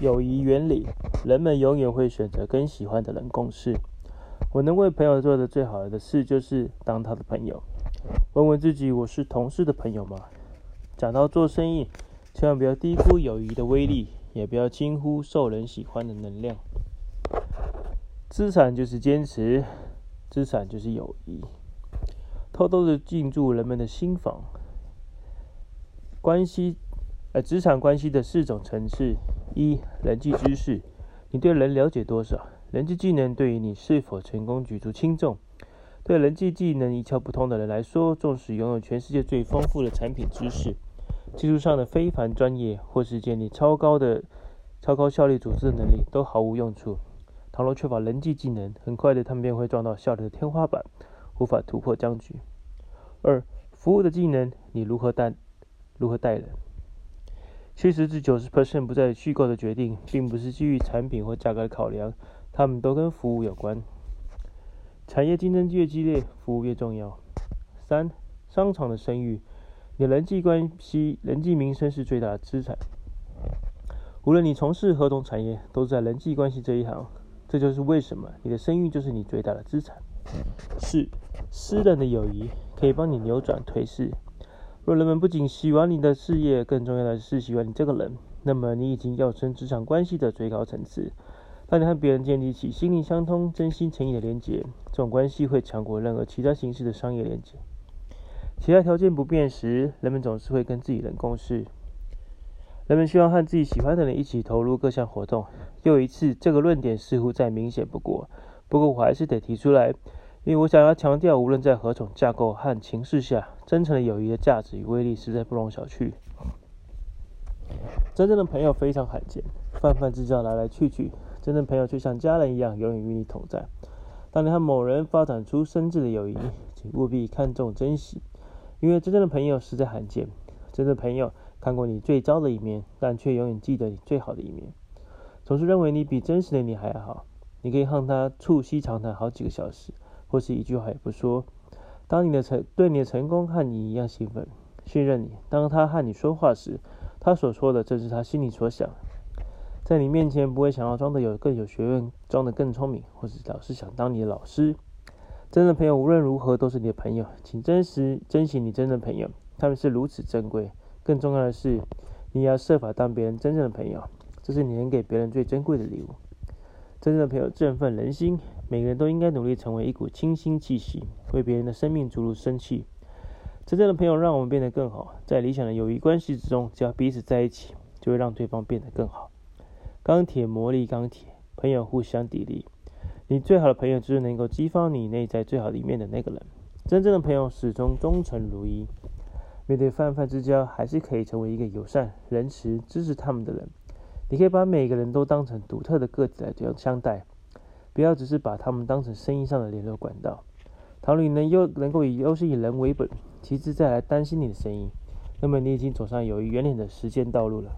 友谊原理，人们永远会选择跟喜欢的人共事。我能为朋友做的最好的事，就是当他的朋友。问问自己，我是同事的朋友吗？讲到做生意，千万不要低估友谊的威力，也不要轻忽受人喜欢的能量。资产就是坚持，资产就是友谊。偷偷的进驻人们的心房。关系，呃，职场关系的四种层次：一、人际知识，你对人了解多少？人际技能对于你是否成功举足轻重。对人际技能一窍不通的人来说，纵使拥有全世界最丰富的产品知识、技术上的非凡专业，或是建立超高的、超高效率组织的能力，都毫无用处。倘若缺乏人际技能，很快的他们便会撞到效率的天花板，无法突破僵局。二、服务的技能，你如何带？如何待人？七十至九十 percent 不再虚构的决定，并不是基于产品或价格的考量，他们都跟服务有关。产业竞争越激烈，服务越重要。三、商场的声誉，你人际关系、人际名声是最大的资产。无论你从事何种产业，都在人际关系这一行。这就是为什么你的声誉就是你最大的资产。四、私人的友谊可以帮你扭转颓势。若人们不仅喜欢你的事业，更重要的是喜欢你这个人，那么你已经要升职场关系的最高层次。当你和别人建立起心灵相通、真心诚意的连结，这种关系会强过任何其他形式的商业连结。其他条件不变时，人们总是会跟自己人共事。人们希望和自己喜欢的人一起投入各项活动。又一次，这个论点似乎再明显不过。不过我还是得提出来。因为我想要强调，无论在何种架构和情势下，真诚的友谊的价值与威力实在不容小觑。真正的朋友非常罕见，泛泛之交来来去去，真正朋友却像家人一样，永远与你同在。当你和某人发展出深挚的友谊，请务必看重珍惜，因为真正的朋友实在罕见。真正的朋友看过你最糟的一面，但却永远记得你最好的一面，总是认为你比真实的你还好。你可以和他促膝长谈好几个小时。或是一句话也不说。当你的成对你的成功和你一样兴奋、信任你，当他和你说话时，他所说的正是他心里所想。在你面前不会想要装的有更有学问、装的更聪明，或是老是想当你的老师。真正朋友无论如何都是你的朋友，请真实珍惜你真正的朋友，他们是如此珍贵。更重要的是，你要设法当别人真正的朋友，这是你能给别人最珍贵的礼物。真正的朋友振奋人心。每个人都应该努力成为一股清新气息，为别人的生命注入生气。真正的朋友让我们变得更好。在理想的友谊关系之中，只要彼此在一起，就会让对方变得更好。钢铁磨砺钢铁，朋友互相砥砺。你最好的朋友就是能够激发你内在最好的一面的那个人。真正的朋友始终忠诚如一。面对泛泛之交，还是可以成为一个友善、仁慈、支持他们的人。你可以把每个人都当成独特的个体来这样相待。不要只是把他们当成生意上的联络管道。倘若你能优能够以优势以人为本，其次再来担心你的生意，那么你已经走上友谊圆脸的实践道路了。